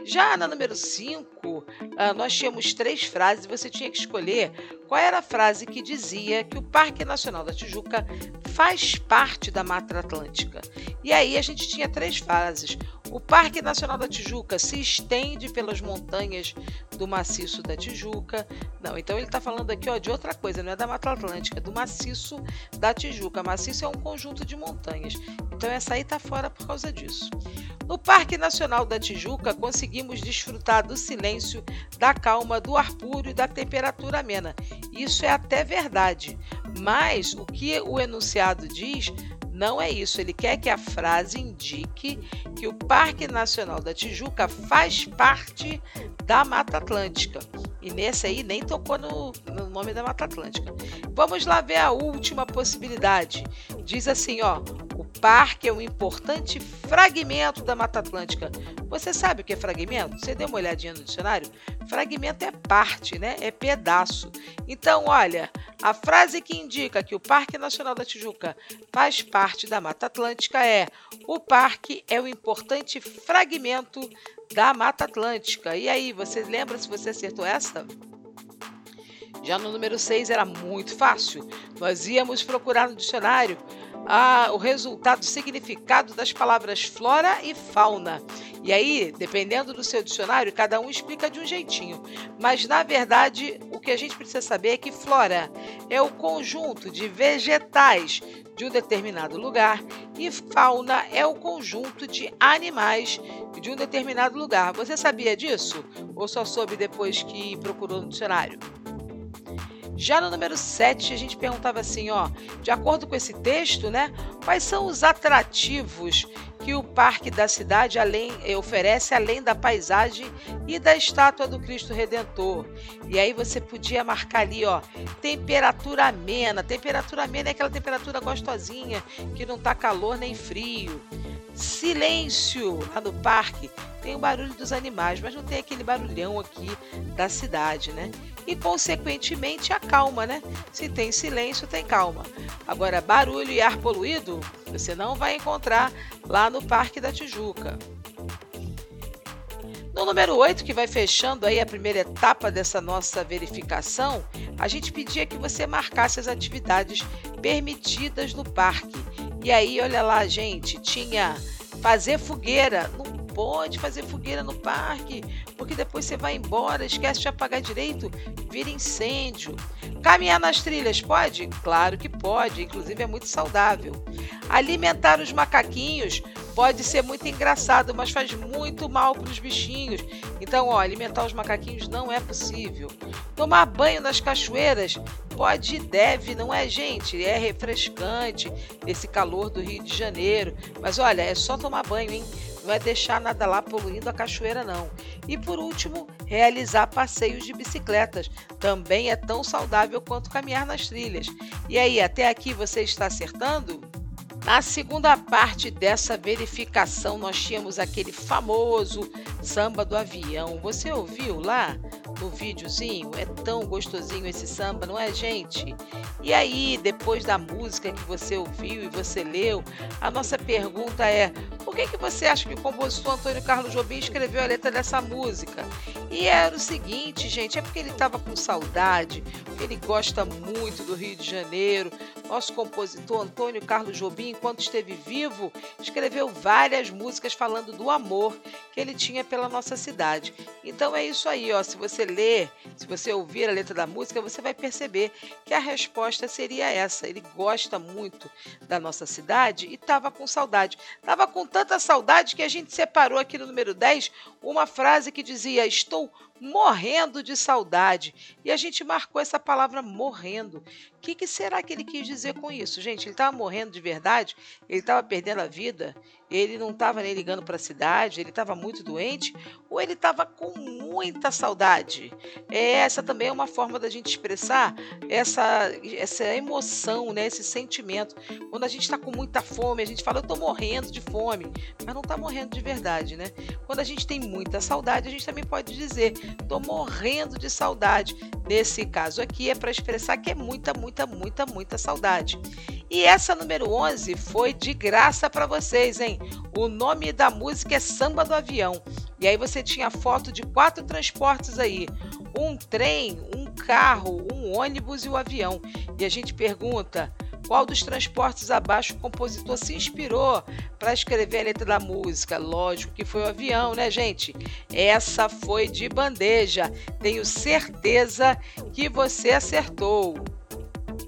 Já na número 5, ah, nós tínhamos três frases e você tinha que escolher qual era a frase que dizia que o Parque Nacional da Tijuca faz parte da Mata Atlântica. E aí a gente tinha três frases. O Parque Nacional da Tijuca se estende pelas montanhas do maciço da Tijuca. Não, então ele está falando aqui ó, de outra coisa, não é da Mata Atlântica, é do maciço da Tijuca. Maciço é um conjunto de montanhas. Então essa aí está fora por causa disso. No Parque Nacional da Tijuca, conseguimos desfrutar do silêncio, da calma, do ar puro e da temperatura amena. Isso é até verdade. Mas o que o enunciado diz não é isso, ele quer que a frase indique que o Parque Nacional da Tijuca faz parte da Mata Atlântica. E nesse aí nem tocou no, no, nome da Mata Atlântica. Vamos lá ver a última possibilidade. Diz assim, ó, o parque é um importante fragmento da Mata Atlântica. Você sabe o que é fragmento? Você deu uma olhadinha no dicionário? Fragmento é parte, né? É pedaço. Então, olha, a frase que indica que o Parque Nacional da Tijuca faz parte da Mata Atlântica é: o parque é um importante fragmento da Mata Atlântica. E aí, você lembra se você acertou essa? Já no número 6 era muito fácil. Nós íamos procurar no dicionário ah, o resultado, o significado das palavras flora e fauna. E aí, dependendo do seu dicionário, cada um explica de um jeitinho. Mas, na verdade, o que a gente precisa saber é que flora é o conjunto de vegetais de um determinado lugar e fauna é o conjunto de animais de um determinado lugar. Você sabia disso? Ou só soube depois que procurou no dicionário? Já no número 7, a gente perguntava assim, ó, de acordo com esse texto, né, quais são os atrativos que o parque da cidade além, eh, oferece além da paisagem e da estátua do Cristo Redentor. E aí você podia marcar ali, ó, temperatura amena. Temperatura amena é aquela temperatura gostosinha, que não tá calor nem frio. Silêncio lá no parque. Tem o barulho dos animais, mas não tem aquele barulhão aqui da cidade, né? e, consequentemente, a calma, né? Se tem silêncio, tem calma. Agora, barulho e ar poluído, você não vai encontrar lá no Parque da Tijuca. No número 8, que vai fechando aí a primeira etapa dessa nossa verificação, a gente pedia que você marcasse as atividades permitidas no parque. E aí, olha lá, gente, tinha fazer fogueira. Não pode fazer fogueira no parque, porque depois você vai embora, esquece de apagar direito, vira incêndio. Caminhar nas trilhas pode? Claro que pode, inclusive é muito saudável. Alimentar os macaquinhos pode ser muito engraçado, mas faz muito mal para os bichinhos. Então, ó, alimentar os macaquinhos não é possível. Tomar banho nas cachoeiras pode e deve, não é, gente? É refrescante esse calor do Rio de Janeiro. Mas olha, é só tomar banho, hein? Não é deixar nada lá poluindo a cachoeira, não. E por último, realizar passeios de bicicletas. Também é tão saudável quanto caminhar nas trilhas. E aí, até aqui você está acertando? Na segunda parte dessa verificação, nós tínhamos aquele famoso samba do avião. Você ouviu lá no videozinho? É tão gostosinho esse samba, não é, gente? E aí, depois da música que você ouviu e você leu, a nossa pergunta é: por que, que você acha que o compositor Antônio Carlos Jobim escreveu a letra dessa música? E era o seguinte, gente, é porque ele estava com saudade, porque ele gosta muito do Rio de Janeiro. Nosso compositor Antônio Carlos Jobim enquanto esteve vivo, escreveu várias músicas falando do amor que ele tinha pela nossa cidade. Então é isso aí, ó. Se você ler, se você ouvir a letra da música, você vai perceber que a resposta seria essa. Ele gosta muito da nossa cidade e estava com saudade. Estava com tanta saudade que a gente separou aqui no número 10 uma frase que dizia: Estou morrendo de saudade. E a gente marcou essa palavra morrendo. O que, que, será que ele quis dizer com isso? Gente, ele estava morrendo de verdade? Ele estava perdendo a vida? Ele não estava nem ligando para a cidade? Ele estava muito doente? Ou ele estava com muita saudade? Essa também é uma forma da gente expressar essa, essa emoção, né? esse sentimento. Quando a gente está com muita fome, a gente fala, eu estou morrendo de fome. Mas não está morrendo de verdade, né? Quando a gente tem muita saudade, a gente também pode dizer, Tô morrendo de saudade. Nesse caso aqui é para expressar que é muita, muita, muita, muita saudade. E essa número 11 foi de graça para vocês, hein? O nome da música é Samba do Avião. E aí você tinha foto de quatro transportes aí: um trem, um carro, um ônibus e o um avião. E a gente pergunta: qual dos transportes abaixo o compositor se inspirou para escrever a letra da música? Lógico que foi o avião, né, gente? Essa foi de bandeja. Tenho certeza que você acertou.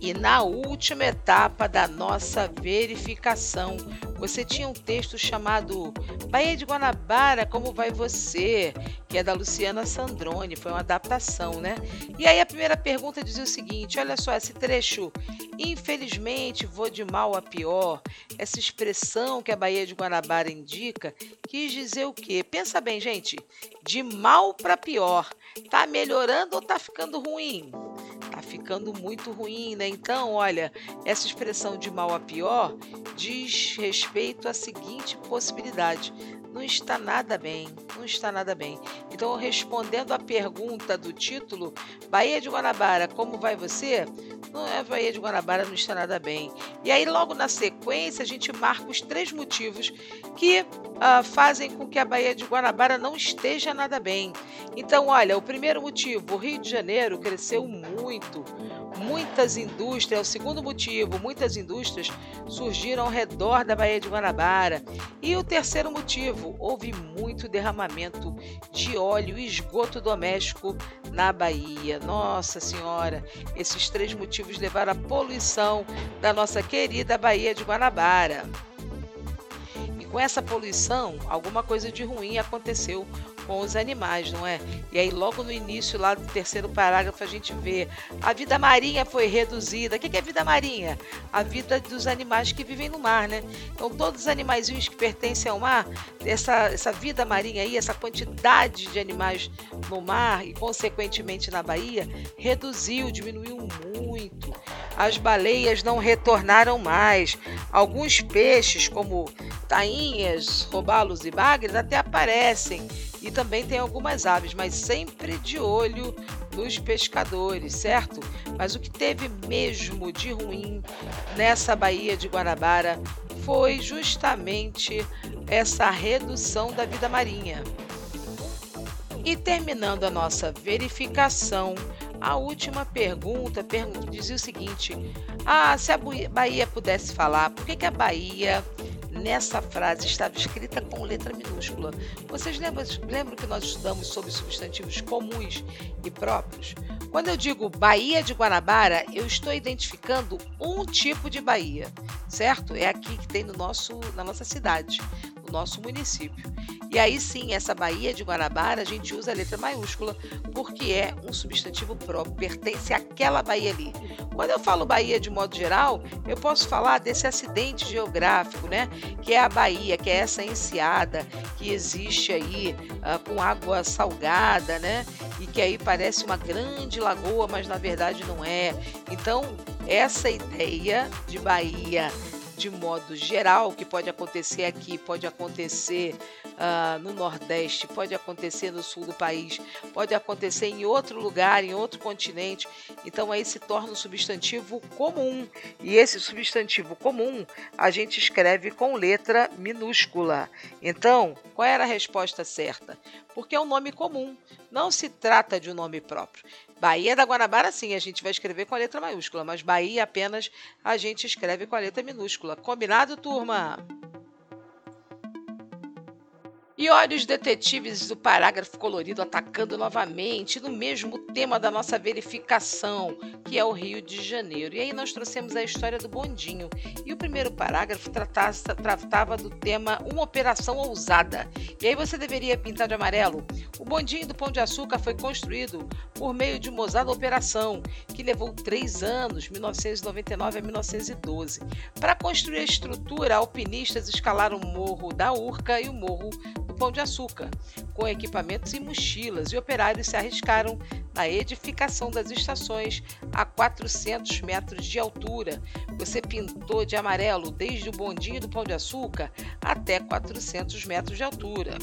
E na última etapa da nossa verificação, você tinha um texto chamado Bahia de Guanabara, como vai você? Que é da Luciana Sandrone, foi uma adaptação, né? E aí a primeira pergunta dizia o seguinte: olha só, esse trecho, infelizmente vou de mal a pior. Essa expressão que a Bahia de Guanabara indica quis dizer o quê? Pensa bem, gente, de mal para pior. Tá melhorando ou tá ficando ruim? Ficando muito ruim, né? Então, olha, essa expressão de mal a pior diz respeito à seguinte possibilidade: não está nada bem, não está nada bem. Então, respondendo à pergunta do título, Bahia de Guanabara, como vai você? Não é Bahia de Guanabara, não está nada bem. E aí, logo na sequência, a gente marca os três motivos que uh, fazem com que a Bahia de Guanabara não esteja nada bem. Então, olha, o primeiro motivo, o Rio de Janeiro cresceu muito, muitas indústrias, o segundo motivo, muitas indústrias surgiram ao redor da Baía de Guanabara. E o terceiro motivo, houve muito derramamento de óleo e esgoto doméstico na Bahia. Nossa Senhora, esses três motivos levaram à poluição da nossa querida Baía de Guanabara. E com essa poluição, alguma coisa de ruim aconteceu com os animais, não é? E aí, logo no início, lá do terceiro parágrafo, a gente vê a vida marinha foi reduzida. O que é vida marinha? A vida dos animais que vivem no mar, né? Então, todos os animaizinhos que pertencem ao mar, essa, essa vida marinha aí, essa quantidade de animais no mar e, consequentemente, na Bahia, reduziu, diminuiu muito. As baleias não retornaram mais. Alguns peixes, como tainhas, robalos e bagres, até aparecem e também tem algumas aves, mas sempre de olho nos pescadores, certo? Mas o que teve mesmo de ruim nessa Baía de Guanabara foi justamente essa redução da vida marinha. E terminando a nossa verificação, a última pergunta dizia o seguinte: Ah, se a Bahia pudesse falar, por que, que a Bahia nessa frase estava escrita com letra minúscula. Vocês lembram, lembram que nós estudamos sobre substantivos comuns e próprios? Quando eu digo Bahia de Guanabara, eu estou identificando um tipo de Bahia, certo? É aqui que tem no nosso, na nossa cidade, nosso município. E aí sim, essa Bahia de Guanabara, a gente usa a letra maiúscula porque é um substantivo próprio, pertence àquela Bahia ali. Quando eu falo Bahia de modo geral, eu posso falar desse acidente geográfico, né? Que é a Bahia, que é essa enseada que existe aí uh, com água salgada, né? E que aí parece uma grande lagoa, mas na verdade não é. Então, essa ideia de Bahia de modo geral, que pode acontecer aqui, pode acontecer uh, no Nordeste, pode acontecer no sul do país, pode acontecer em outro lugar, em outro continente. Então aí se torna um substantivo comum. E esse substantivo comum a gente escreve com letra minúscula. Então, qual era a resposta certa? Porque é um nome comum, não se trata de um nome próprio. Bahia da Guanabara, sim, a gente vai escrever com a letra maiúscula, mas Bahia apenas a gente escreve com a letra minúscula. Combinado, turma? E olha os detetives do parágrafo colorido atacando novamente no mesmo tema da nossa verificação, que é o Rio de Janeiro. E aí nós trouxemos a história do bondinho. E o primeiro parágrafo tratava, do tema Uma Operação Ousada. E aí você deveria pintar de amarelo. O bondinho do Pão de Açúcar foi construído por meio de uma ousada operação, que levou três anos, 1999 a 1912. Para construir a estrutura, alpinistas escalaram o Morro da Urca e o Morro do Pão de Açúcar, com equipamentos e mochilas, e operários se arriscaram na edificação das estações a 400 metros de altura. Você pintou de amarelo desde o bondinho do Pão de Açúcar até 400 metros de altura.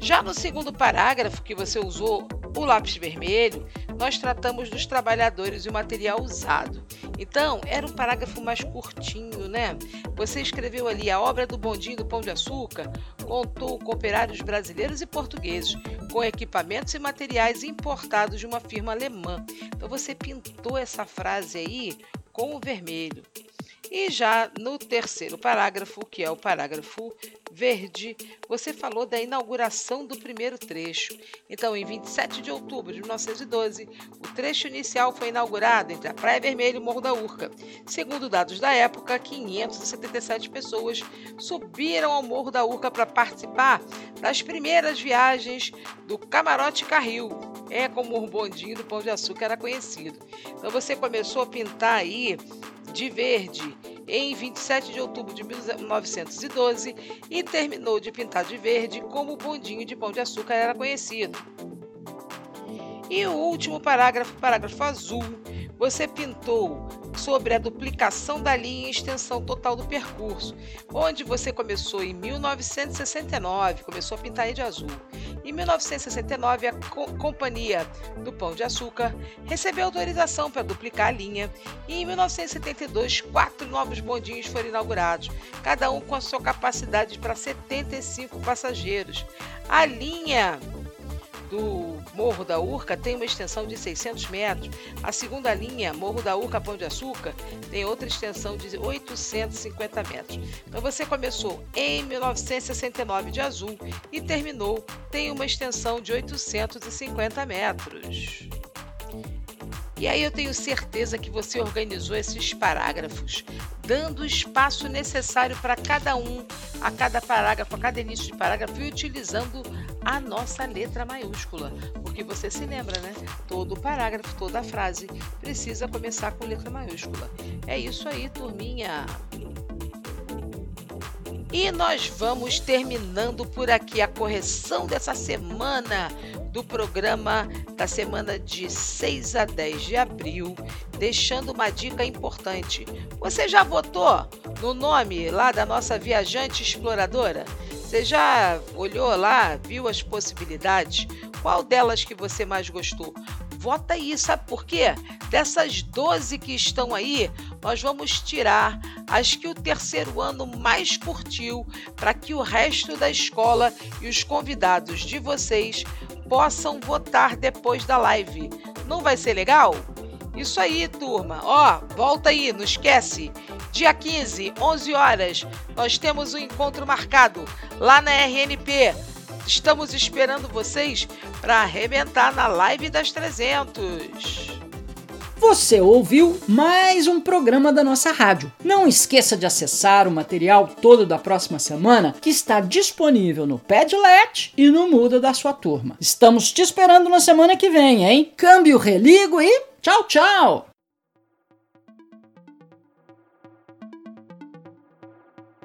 Já no segundo parágrafo que você usou o lápis vermelho, nós tratamos dos trabalhadores e o material usado. Então, era um parágrafo mais curtinho, né? Você escreveu ali a obra do bondinho do Pão de Açúcar, contou com operários brasileiros e portugueses, com equipamentos e materiais importados de uma firma alemã. Então, você pintou essa frase aí com o vermelho. E já no terceiro parágrafo, que é o parágrafo verde, você falou da inauguração do primeiro trecho. Então, em 27 de outubro de 1912, o trecho inicial foi inaugurado entre a Praia Vermelha e o Morro da Urca. Segundo dados da época, 577 pessoas subiram ao Morro da Urca para participar das primeiras viagens do Camarote Carril. É como o bondinho do Pão de Açúcar era conhecido. Então você começou a pintar aí de verde em 27 de outubro de 1912 e terminou de pintar de verde como o bondinho de pão de açúcar era conhecido. E o último parágrafo, parágrafo azul, você pintou sobre a duplicação da linha e extensão total do percurso, onde você começou em 1969, começou a pintar de azul. Em 1969, a co Companhia do Pão de Açúcar recebeu autorização para duplicar a linha e em 1972, quatro novos bondinhos foram inaugurados, cada um com a sua capacidade para 75 passageiros. A linha do Morro da Urca tem uma extensão de 600 metros. A segunda linha, Morro da Urca Pão de Açúcar, tem outra extensão de 850 metros. Então você começou em 1969 de azul e terminou tem uma extensão de 850 metros. E aí eu tenho certeza que você organizou esses parágrafos, dando o espaço necessário para cada um, a cada parágrafo, a cada início de parágrafo e utilizando a nossa letra maiúscula. Porque você se lembra, né? Todo parágrafo, toda frase precisa começar com letra maiúscula. É isso aí, turminha. E nós vamos terminando por aqui a correção dessa semana do programa da semana de 6 a 10 de abril, deixando uma dica importante. Você já votou no nome lá da nossa viajante exploradora? Você já olhou lá, viu as possibilidades? Qual delas que você mais gostou? Vota aí, sabe por quê? Dessas 12 que estão aí, nós vamos tirar as que o terceiro ano mais curtiu, para que o resto da escola e os convidados de vocês possam votar depois da live. Não vai ser legal? Isso aí, turma. Ó, volta aí, não esquece. Dia 15, 11 horas, nós temos um encontro marcado lá na RNP. Estamos esperando vocês para arrebentar na live das 300. Você ouviu mais um programa da nossa rádio. Não esqueça de acessar o material todo da próxima semana que está disponível no Padlet e no Muda da sua turma. Estamos te esperando na semana que vem, hein? Câmbio, religo e tchau, tchau!